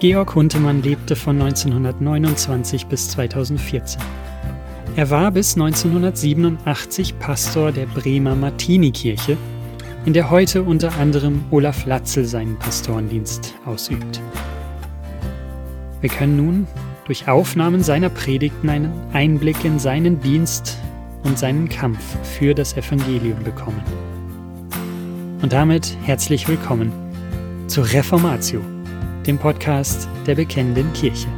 Georg Huntemann lebte von 1929 bis 2014. Er war bis 1987 Pastor der Bremer Martinikirche, in der heute unter anderem Olaf Latzel seinen Pastorendienst ausübt. Wir können nun durch Aufnahmen seiner Predigten einen Einblick in seinen Dienst und seinen Kampf für das Evangelium bekommen. Und damit herzlich willkommen zur Reformatio, dem Podcast der Bekennenden Kirche.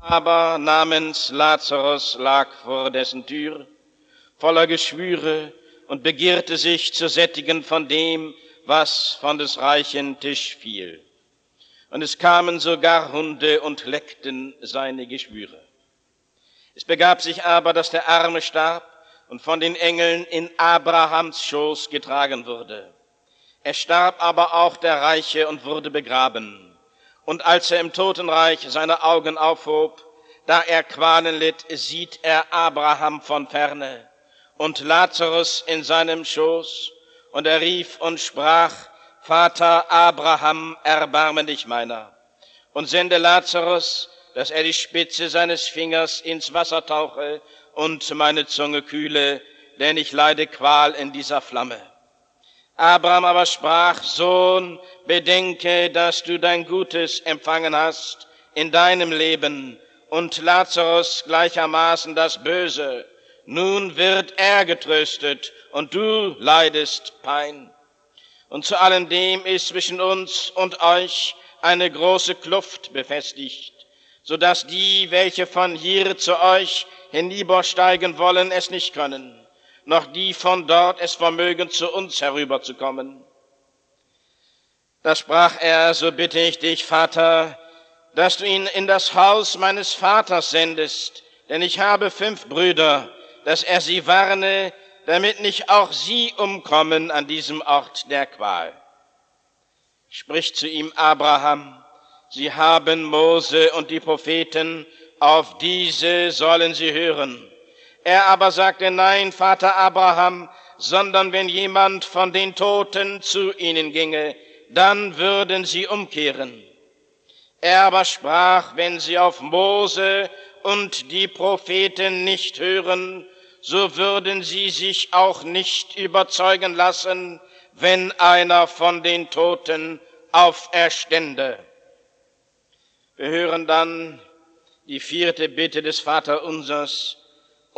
Aber namens Lazarus lag vor dessen Tür, voller Geschwüre und begehrte sich zu sättigen von dem, was von des reichen Tisch fiel. Und es kamen sogar Hunde und leckten seine Geschwüre. Es begab sich aber, dass der Arme starb und von den Engeln in Abrahams Schoß getragen wurde. Er starb aber auch der Reiche und wurde begraben. Und als er im Totenreich seine Augen aufhob, da er Qualen litt, sieht er Abraham von ferne und Lazarus in seinem Schoß. Und er rief und sprach, Vater Abraham, erbarme dich meiner und sende Lazarus, dass er die Spitze seines Fingers ins Wasser tauche und meine Zunge kühle, denn ich leide Qual in dieser Flamme. Abraham aber sprach, Sohn, bedenke, dass du dein Gutes empfangen hast in deinem Leben und Lazarus gleichermaßen das Böse. Nun wird er getröstet und du leidest Pein. Und zu allem dem ist zwischen uns und euch eine große Kluft befestigt, so dass die, welche von hier zu euch hinübersteigen wollen, es nicht können noch die von dort es vermögen, zu uns herüberzukommen. Da sprach er, so bitte ich dich, Vater, dass du ihn in das Haus meines Vaters sendest, denn ich habe fünf Brüder, dass er sie warne, damit nicht auch sie umkommen an diesem Ort der Qual. Spricht zu ihm Abraham, sie haben Mose und die Propheten, auf diese sollen sie hören. Er aber sagte, nein, Vater Abraham, sondern wenn jemand von den Toten zu ihnen ginge, dann würden sie umkehren. Er aber sprach, wenn sie auf Mose und die Propheten nicht hören, so würden sie sich auch nicht überzeugen lassen, wenn einer von den Toten auferstände. Wir hören dann die vierte Bitte des Vaterunsers.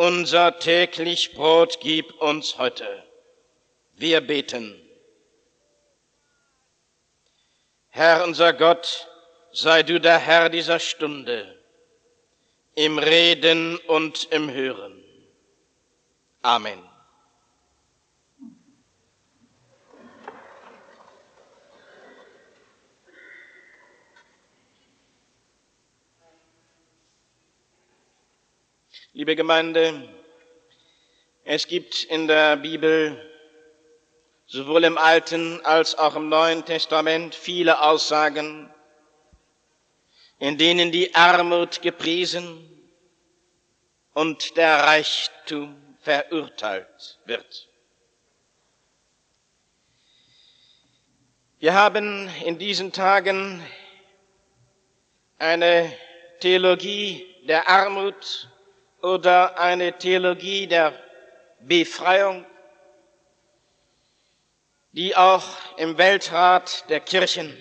Unser täglich Brot gib uns heute. Wir beten. Herr unser Gott, sei du der Herr dieser Stunde, im Reden und im Hören. Amen. Liebe Gemeinde, es gibt in der Bibel sowohl im Alten als auch im Neuen Testament viele Aussagen, in denen die Armut gepriesen und der Reichtum verurteilt wird. Wir haben in diesen Tagen eine Theologie der Armut oder eine Theologie der Befreiung, die auch im Weltrat der Kirchen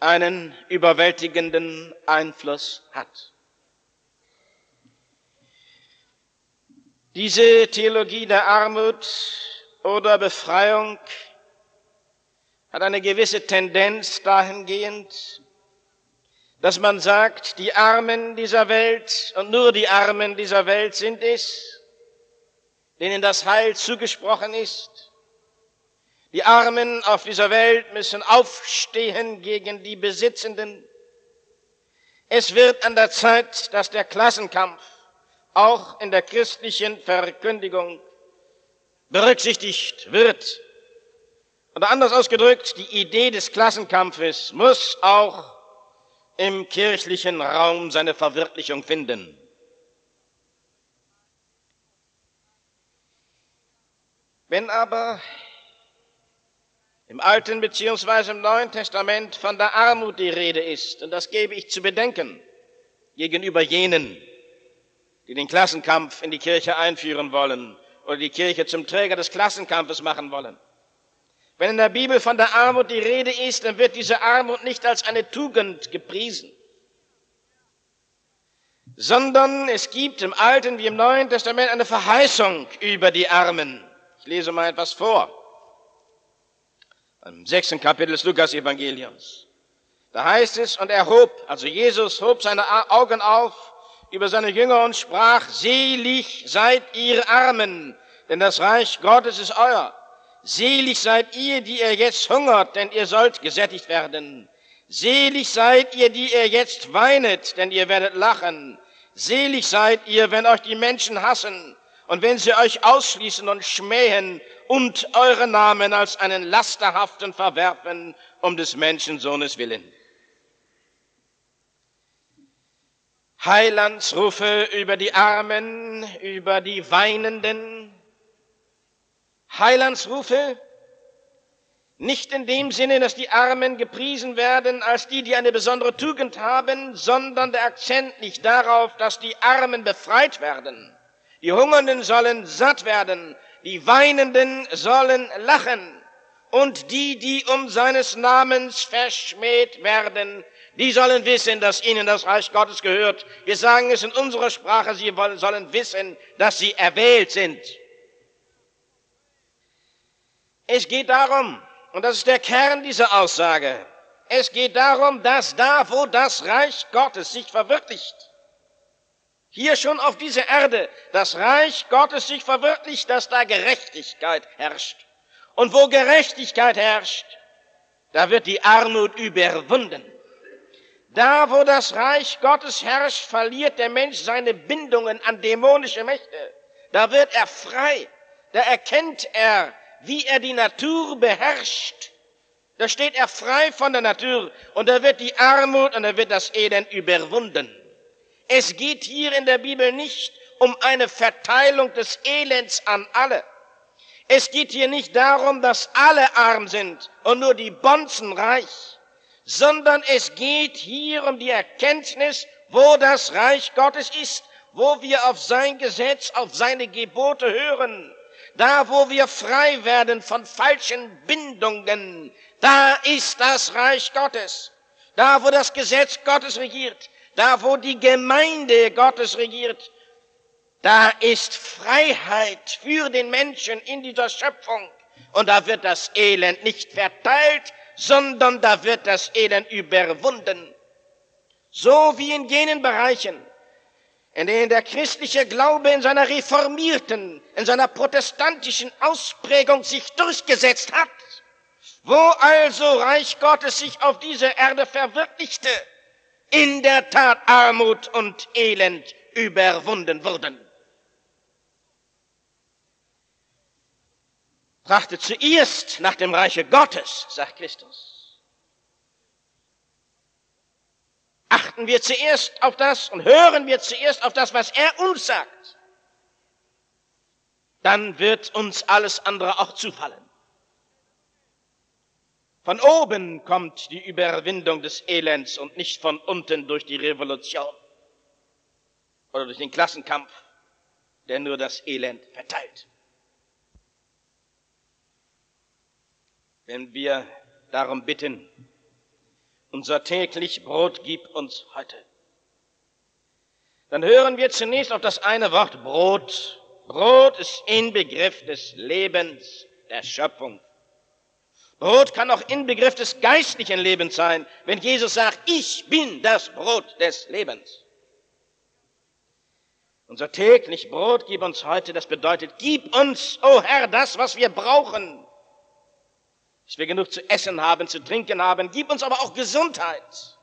einen überwältigenden Einfluss hat. Diese Theologie der Armut oder Befreiung hat eine gewisse Tendenz dahingehend, dass man sagt, die Armen dieser Welt und nur die Armen dieser Welt sind es, denen das Heil zugesprochen ist. Die Armen auf dieser Welt müssen aufstehen gegen die Besitzenden. Es wird an der Zeit, dass der Klassenkampf auch in der christlichen Verkündigung berücksichtigt wird. Oder anders ausgedrückt, die Idee des Klassenkampfes muss auch im kirchlichen Raum seine Verwirklichung finden. Wenn aber im Alten beziehungsweise im Neuen Testament von der Armut die Rede ist, und das gebe ich zu bedenken gegenüber jenen, die den Klassenkampf in die Kirche einführen wollen oder die Kirche zum Träger des Klassenkampfes machen wollen, wenn in der Bibel von der Armut die Rede ist, dann wird diese Armut nicht als eine Tugend gepriesen, sondern es gibt im Alten wie im Neuen Testament eine Verheißung über die Armen. Ich lese mal etwas vor. Im sechsten Kapitel des Lukas-Evangeliums. Da heißt es, und er hob, also Jesus hob seine Augen auf über seine Jünger und sprach, selig seid ihr Armen, denn das Reich Gottes ist euer. Selig seid ihr, die ihr jetzt hungert, denn ihr sollt gesättigt werden. Selig seid ihr, die ihr jetzt weinet, denn ihr werdet lachen. Selig seid ihr, wenn euch die Menschen hassen und wenn sie euch ausschließen und schmähen und eure Namen als einen lasterhaften verwerfen um des Menschensohnes willen. Heilandsrufe über die Armen, über die Weinenden, Heilandsrufe, nicht in dem Sinne, dass die Armen gepriesen werden als die, die eine besondere Tugend haben, sondern der Akzent liegt darauf, dass die Armen befreit werden. Die Hungernden sollen satt werden, die Weinenden sollen lachen und die, die um seines Namens verschmäht werden, die sollen wissen, dass ihnen das Reich Gottes gehört. Wir sagen es in unserer Sprache, sie sollen wissen, dass sie erwählt sind. Es geht darum, und das ist der Kern dieser Aussage, es geht darum, dass da, wo das Reich Gottes sich verwirklicht, hier schon auf dieser Erde das Reich Gottes sich verwirklicht, dass da Gerechtigkeit herrscht. Und wo Gerechtigkeit herrscht, da wird die Armut überwunden. Da, wo das Reich Gottes herrscht, verliert der Mensch seine Bindungen an dämonische Mächte. Da wird er frei. Da erkennt er, wie er die Natur beherrscht. Da steht er frei von der Natur und da wird die Armut und da wird das Elend überwunden. Es geht hier in der Bibel nicht um eine Verteilung des Elends an alle. Es geht hier nicht darum, dass alle arm sind und nur die Bonzen reich, sondern es geht hier um die Erkenntnis, wo das Reich Gottes ist, wo wir auf sein Gesetz, auf seine Gebote hören da wo wir frei werden von falschen Bindungen, da ist das Reich Gottes. Da wo das Gesetz Gottes regiert, da wo die Gemeinde Gottes regiert, da ist Freiheit für den Menschen in dieser Schöpfung. Und da wird das Elend nicht verteilt, sondern da wird das Elend überwunden. So wie in jenen Bereichen, in denen der christliche Glaube in seiner reformierten, in seiner protestantischen Ausprägung sich durchgesetzt hat, wo also Reich Gottes sich auf dieser Erde verwirklichte, in der Tat Armut und Elend überwunden wurden. Trachtet zuerst nach dem Reiche Gottes, sagt Christus. Achten wir zuerst auf das und hören wir zuerst auf das, was er uns sagt, dann wird uns alles andere auch zufallen. Von oben kommt die Überwindung des Elends und nicht von unten durch die Revolution oder durch den Klassenkampf, der nur das Elend verteilt. Wenn wir darum bitten, unser täglich Brot gib uns heute. Dann hören wir zunächst auf das eine Wort Brot. Brot ist Inbegriff des Lebens, der Schöpfung. Brot kann auch Inbegriff des geistlichen Lebens sein, wenn Jesus sagt, ich bin das Brot des Lebens. Unser täglich Brot gib uns heute, das bedeutet, gib uns, o oh Herr, das, was wir brauchen. Dass wir genug zu essen haben, zu trinken haben, gib uns aber auch Gesundheit.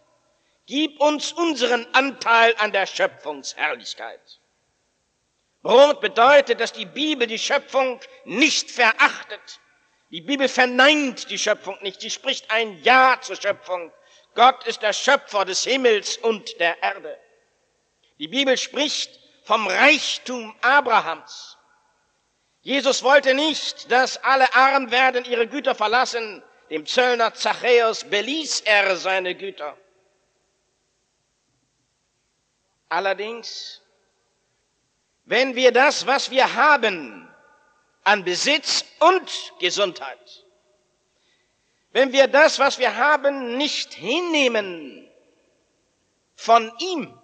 Gib uns unseren Anteil an der Schöpfungsherrlichkeit. Brot bedeutet, dass die Bibel die Schöpfung nicht verachtet. Die Bibel verneint die Schöpfung nicht. Sie spricht ein Ja zur Schöpfung. Gott ist der Schöpfer des Himmels und der Erde. Die Bibel spricht vom Reichtum Abrahams. Jesus wollte nicht, dass alle arm werden, ihre Güter verlassen. Dem Zöllner Zachäus beließ er seine Güter. Allerdings, wenn wir das, was wir haben, an Besitz und Gesundheit, wenn wir das, was wir haben, nicht hinnehmen von ihm,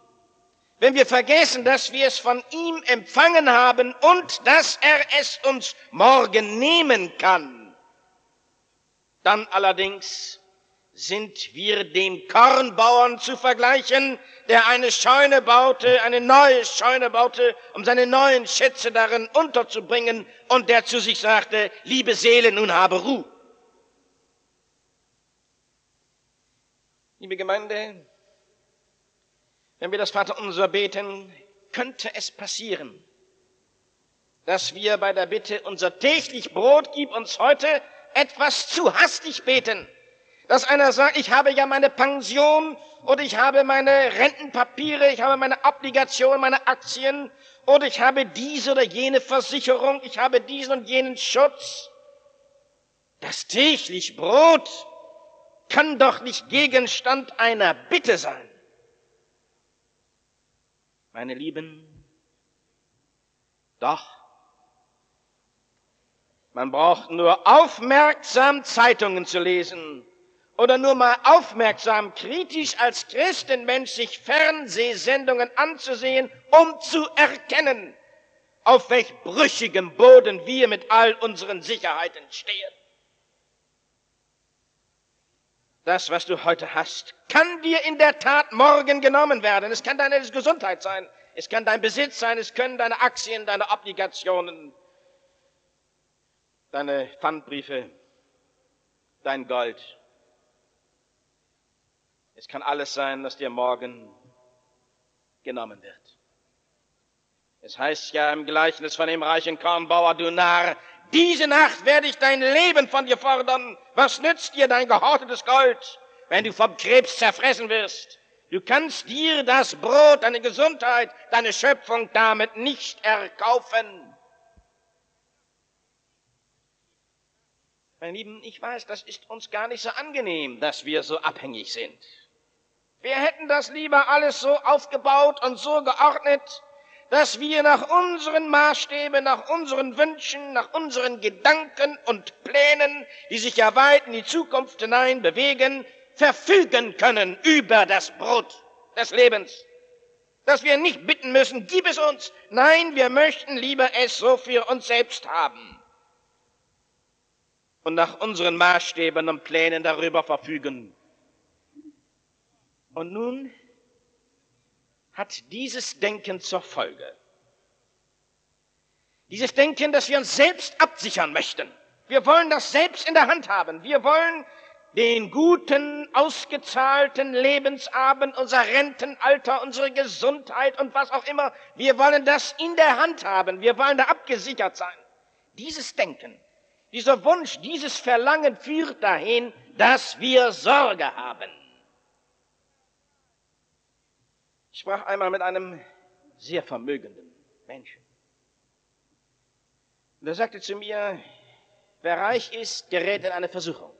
wenn wir vergessen, dass wir es von ihm empfangen haben und dass er es uns morgen nehmen kann, dann allerdings sind wir dem Kornbauern zu vergleichen, der eine Scheune baute, eine neue Scheune baute, um seine neuen Schätze darin unterzubringen und der zu sich sagte, liebe Seele, nun habe Ruhe. Liebe Gemeinde, wenn wir das Vaterunser beten, könnte es passieren, dass wir bei der Bitte, unser täglich Brot gib uns heute, etwas zu hastig beten. Dass einer sagt, ich habe ja meine Pension oder ich habe meine Rentenpapiere, ich habe meine Obligation, meine Aktien oder ich habe diese oder jene Versicherung, ich habe diesen und jenen Schutz. Das täglich Brot kann doch nicht Gegenstand einer Bitte sein. Meine Lieben, doch. Man braucht nur aufmerksam Zeitungen zu lesen oder nur mal aufmerksam kritisch als Christenmensch sich Fernsehsendungen anzusehen, um zu erkennen, auf welch brüchigem Boden wir mit all unseren Sicherheiten stehen. Das, was du heute hast, kann dir in der Tat morgen genommen werden. Es kann deine Gesundheit sein, es kann dein Besitz sein, es können deine Aktien, deine Obligationen, deine Pfandbriefe, dein Gold. Es kann alles sein, das dir morgen genommen wird. Es heißt ja im Gleichnis von dem reichen Kornbauer, du Narr, diese Nacht werde ich dein Leben von dir fordern. Was nützt dir dein gehortetes Gold, wenn du vom Krebs zerfressen wirst? Du kannst dir das Brot, deine Gesundheit, deine Schöpfung damit nicht erkaufen. Meine Lieben, ich weiß, das ist uns gar nicht so angenehm, dass wir so abhängig sind. Wir hätten das lieber alles so aufgebaut und so geordnet, dass wir nach unseren Maßstäben, nach unseren Wünschen, nach unseren Gedanken und Plänen, die sich ja weit in die Zukunft hinein bewegen, verfügen können über das Brot des Lebens. Dass wir nicht bitten müssen, gib es uns. Nein, wir möchten lieber es so für uns selbst haben. Und nach unseren Maßstäben und Plänen darüber verfügen. Und nun hat dieses Denken zur Folge. Dieses Denken, dass wir uns selbst absichern möchten. Wir wollen das selbst in der Hand haben. Wir wollen den guten, ausgezahlten Lebensabend, unser Rentenalter, unsere Gesundheit und was auch immer. Wir wollen das in der Hand haben. Wir wollen da abgesichert sein. Dieses Denken, dieser Wunsch, dieses Verlangen führt dahin, dass wir Sorge haben. Ich sprach einmal mit einem sehr vermögenden Menschen. Und er sagte zu mir, wer reich ist, gerät in eine Versuchung.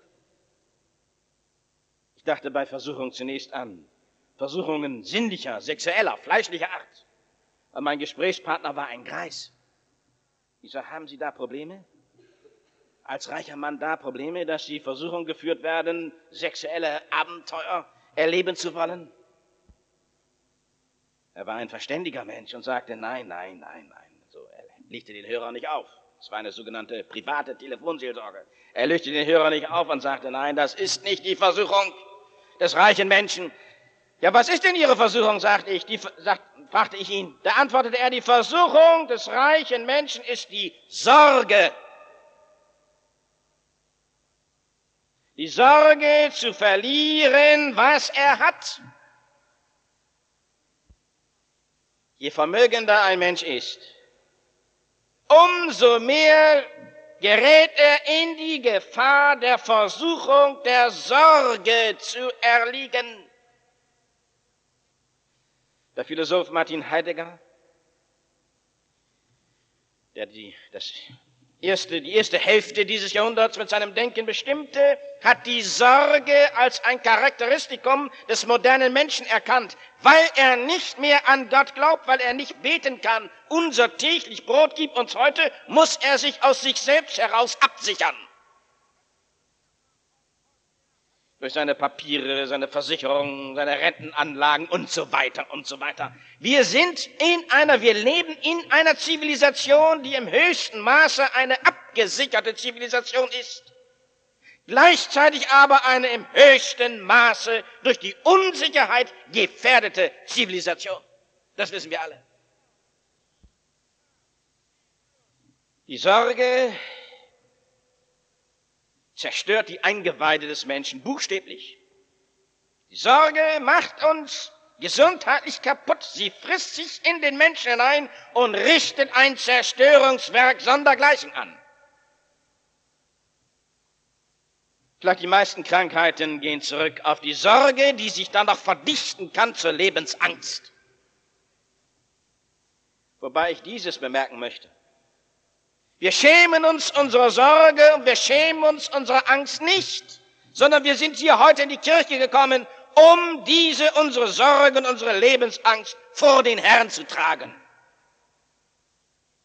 Ich dachte bei Versuchung zunächst an Versuchungen sinnlicher, sexueller, fleischlicher Art. Und mein Gesprächspartner war ein Greis. Ich sage, haben Sie da Probleme? Als reicher Mann da Probleme, dass Sie Versuchung geführt werden, sexuelle Abenteuer erleben zu wollen? Er war ein verständiger Mensch und sagte, nein, nein, nein, nein. So, er legte den Hörer nicht auf. Das war eine sogenannte private Telefonseelsorge. Er löste den Hörer nicht auf und sagte, nein, das ist nicht die Versuchung des reichen Menschen. Ja, was ist denn Ihre Versuchung, sagte ich, die, sagt, fragte ich ihn. Da antwortete er, die Versuchung des reichen Menschen ist die Sorge. Die Sorge zu verlieren, was er hat. Je vermögender ein Mensch ist, umso mehr gerät er in die Gefahr der Versuchung der Sorge zu erliegen. Der Philosoph Martin Heidegger, der die, das erste, die erste Hälfte dieses Jahrhunderts mit seinem Denken bestimmte, hat die Sorge als ein Charakteristikum des modernen Menschen erkannt, weil er nicht mehr an Gott glaubt, weil er nicht beten kann. Unser täglich Brot gibt uns heute, muss er sich aus sich selbst heraus absichern. Durch seine Papiere, seine Versicherungen, seine Rentenanlagen und so weiter und so weiter. Wir sind in einer, wir leben in einer Zivilisation, die im höchsten Maße eine abgesicherte Zivilisation ist. Gleichzeitig aber eine im höchsten Maße durch die Unsicherheit gefährdete Zivilisation. Das wissen wir alle. Die Sorge zerstört die Eingeweide des Menschen buchstäblich. Die Sorge macht uns gesundheitlich kaputt. Sie frisst sich in den Menschen hinein und richtet ein Zerstörungswerk sondergleichen an. Vielleicht die meisten Krankheiten gehen zurück auf die Sorge, die sich dann noch verdichten kann zur Lebensangst. Wobei ich dieses bemerken möchte. Wir schämen uns unserer Sorge und wir schämen uns unserer Angst nicht, sondern wir sind hier heute in die Kirche gekommen, um diese unsere Sorgen, unsere Lebensangst vor den Herrn zu tragen.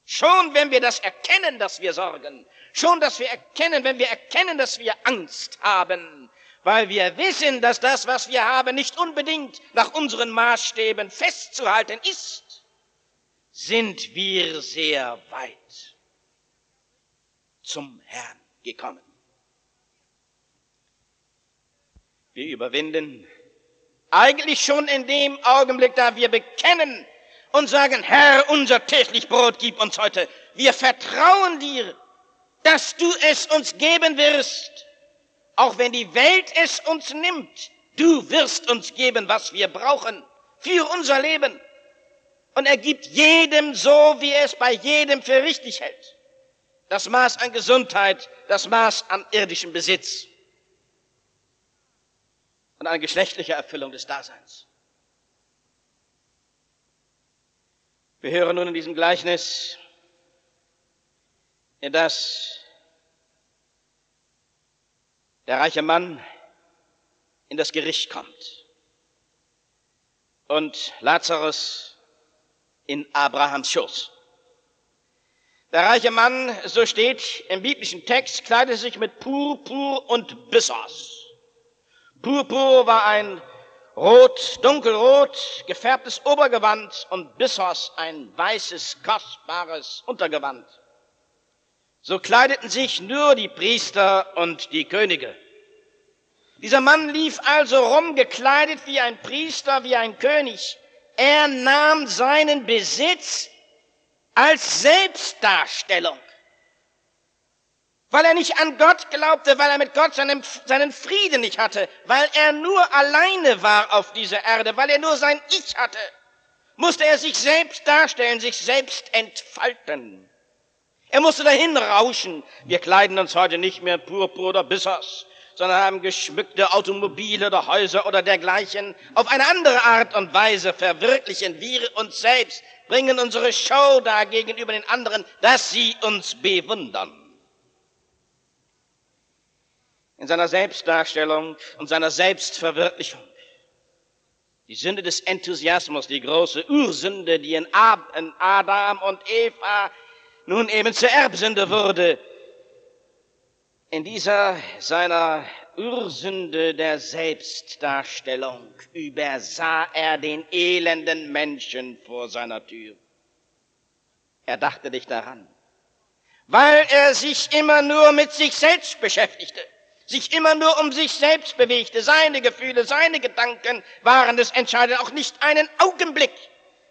Schon wenn wir das erkennen, dass wir sorgen, schon dass wir erkennen, wenn wir erkennen, dass wir Angst haben, weil wir wissen, dass das, was wir haben, nicht unbedingt nach unseren Maßstäben festzuhalten ist, sind wir sehr weit zum Herrn gekommen. Wir überwinden eigentlich schon in dem Augenblick, da wir bekennen und sagen, Herr, unser täglich Brot gib uns heute. Wir vertrauen dir, dass du es uns geben wirst. Auch wenn die Welt es uns nimmt, du wirst uns geben, was wir brauchen für unser Leben. Und er gibt jedem so, wie er es bei jedem für richtig hält das Maß an Gesundheit, das Maß an irdischem Besitz und an geschlechtlicher Erfüllung des Daseins. Wir hören nun in diesem Gleichnis, in das der reiche Mann in das Gericht kommt und Lazarus in Abrahams Schoß. Der reiche Mann, so steht im biblischen Text, kleidete sich mit Purpur und Bissos. Purpur war ein rot, dunkelrot gefärbtes Obergewand und Bissos ein weißes, kostbares Untergewand. So kleideten sich nur die Priester und die Könige. Dieser Mann lief also rum, gekleidet wie ein Priester, wie ein König. Er nahm seinen Besitz als Selbstdarstellung. Weil er nicht an Gott glaubte, weil er mit Gott seinen, seinen Frieden nicht hatte, weil er nur alleine war auf dieser Erde, weil er nur sein Ich hatte, musste er sich selbst darstellen, sich selbst entfalten. Er musste dahin rauschen. Wir kleiden uns heute nicht mehr Purpur oder Bissers, sondern haben geschmückte Automobile oder Häuser oder dergleichen. Auf eine andere Art und Weise verwirklichen wir uns selbst bringen unsere Show da gegenüber den anderen, dass sie uns bewundern. In seiner Selbstdarstellung und seiner Selbstverwirklichung. Die Sünde des Enthusiasmus, die große Ursünde, die in Adam und Eva nun eben zur Erbsünde wurde. In dieser seiner Ursünde der Selbstdarstellung übersah er den elenden Menschen vor seiner Tür. Er dachte nicht daran. weil er sich immer nur mit sich selbst beschäftigte, sich immer nur um sich selbst bewegte. Seine Gefühle, seine Gedanken waren das Entscheidende. Auch nicht einen Augenblick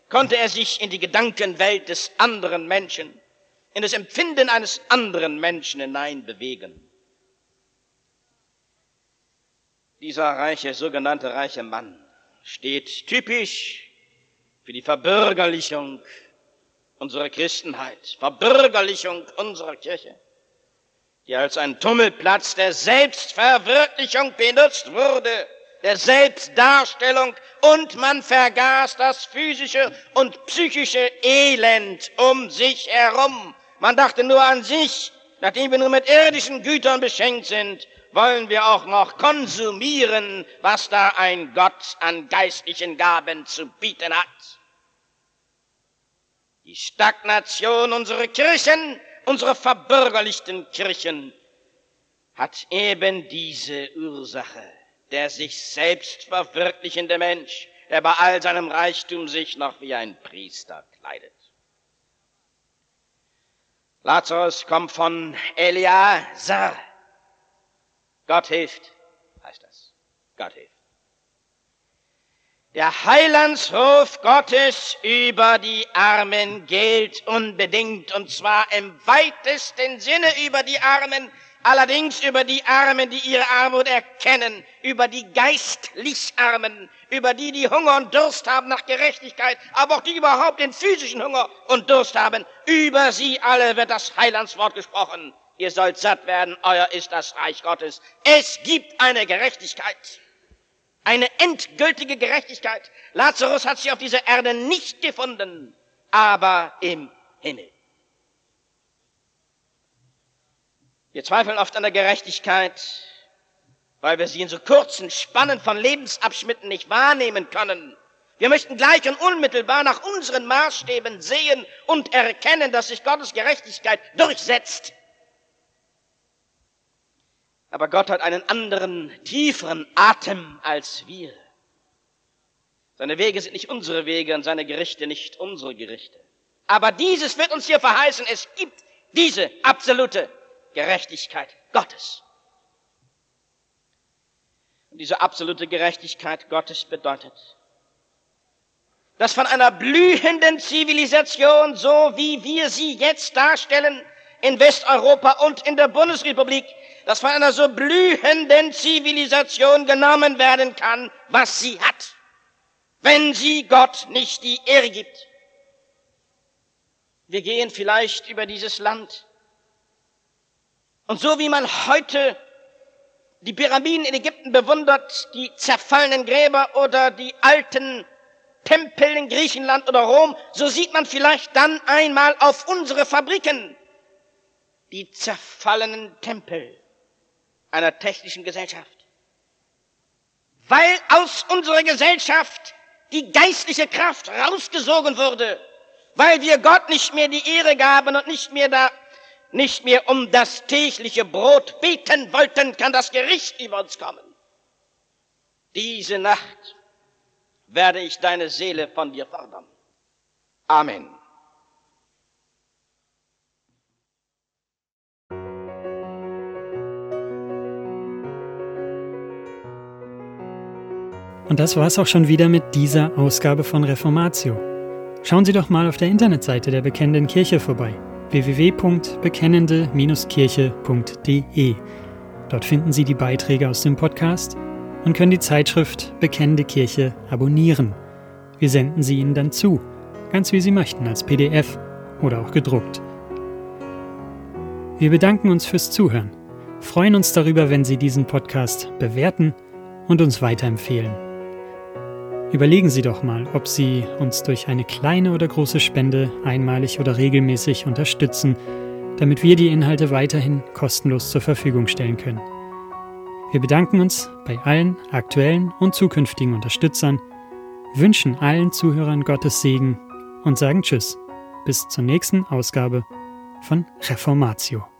konnte er sich in die Gedankenwelt des anderen Menschen, in das Empfinden eines anderen Menschen hineinbewegen. Dieser reiche, sogenannte reiche Mann steht typisch für die Verbürgerlichung unserer Christenheit, Verbürgerlichung unserer Kirche, die als ein Tummelplatz der Selbstverwirklichung benutzt wurde, der Selbstdarstellung und man vergaß das physische und psychische Elend um sich herum. Man dachte nur an sich, nachdem wir nur mit irdischen Gütern beschenkt sind, wollen wir auch noch konsumieren, was da ein Gott an geistlichen Gaben zu bieten hat. Die Stagnation unserer Kirchen, unserer verbürgerlichten Kirchen, hat eben diese Ursache. Der sich selbst verwirklichende Mensch, der bei all seinem Reichtum sich noch wie ein Priester kleidet. Lazarus kommt von Eliasar. Gott hilft, heißt das. Gott hilft. Der Heilandsruf Gottes über die Armen gilt unbedingt, und zwar im weitesten Sinne über die Armen, allerdings über die Armen, die ihre Armut erkennen, über die geistlich Armen, über die, die Hunger und Durst haben nach Gerechtigkeit, aber auch die überhaupt den physischen Hunger und Durst haben. Über sie alle wird das Heilandswort gesprochen. Ihr sollt satt werden, euer ist das Reich Gottes. Es gibt eine Gerechtigkeit. Eine endgültige Gerechtigkeit. Lazarus hat sich auf dieser Erde nicht gefunden, aber im Himmel. Wir zweifeln oft an der Gerechtigkeit, weil wir sie in so kurzen Spannen von Lebensabschnitten nicht wahrnehmen können. Wir möchten gleich und unmittelbar nach unseren Maßstäben sehen und erkennen, dass sich Gottes Gerechtigkeit durchsetzt. Aber Gott hat einen anderen, tieferen Atem als wir. Seine Wege sind nicht unsere Wege und seine Gerichte nicht unsere Gerichte. Aber dieses wird uns hier verheißen. Es gibt diese absolute Gerechtigkeit Gottes. Und diese absolute Gerechtigkeit Gottes bedeutet, dass von einer blühenden Zivilisation, so wie wir sie jetzt darstellen, in Westeuropa und in der Bundesrepublik, dass von einer so blühenden Zivilisation genommen werden kann, was sie hat, wenn sie Gott nicht die Ehre gibt. Wir gehen vielleicht über dieses Land. Und so wie man heute die Pyramiden in Ägypten bewundert, die zerfallenen Gräber oder die alten Tempel in Griechenland oder Rom, so sieht man vielleicht dann einmal auf unsere Fabriken die zerfallenen Tempel einer technischen Gesellschaft. Weil aus unserer Gesellschaft die geistliche Kraft rausgesogen wurde, weil wir Gott nicht mehr die Ehre gaben und nicht mehr da, nicht mehr um das tägliche Brot beten wollten, kann das Gericht über uns kommen. Diese Nacht werde ich deine Seele von dir fordern. Amen. Und das war's auch schon wieder mit dieser Ausgabe von Reformatio. Schauen Sie doch mal auf der Internetseite der Bekennenden Kirche vorbei www.bekennende-kirche.de. Dort finden Sie die Beiträge aus dem Podcast und können die Zeitschrift Bekennende Kirche abonnieren. Wir senden sie Ihnen dann zu, ganz wie Sie möchten, als PDF oder auch gedruckt. Wir bedanken uns fürs Zuhören, freuen uns darüber, wenn Sie diesen Podcast bewerten und uns weiterempfehlen. Überlegen Sie doch mal, ob Sie uns durch eine kleine oder große Spende einmalig oder regelmäßig unterstützen, damit wir die Inhalte weiterhin kostenlos zur Verfügung stellen können. Wir bedanken uns bei allen aktuellen und zukünftigen Unterstützern, wünschen allen Zuhörern Gottes Segen und sagen Tschüss. Bis zur nächsten Ausgabe von Reformatio.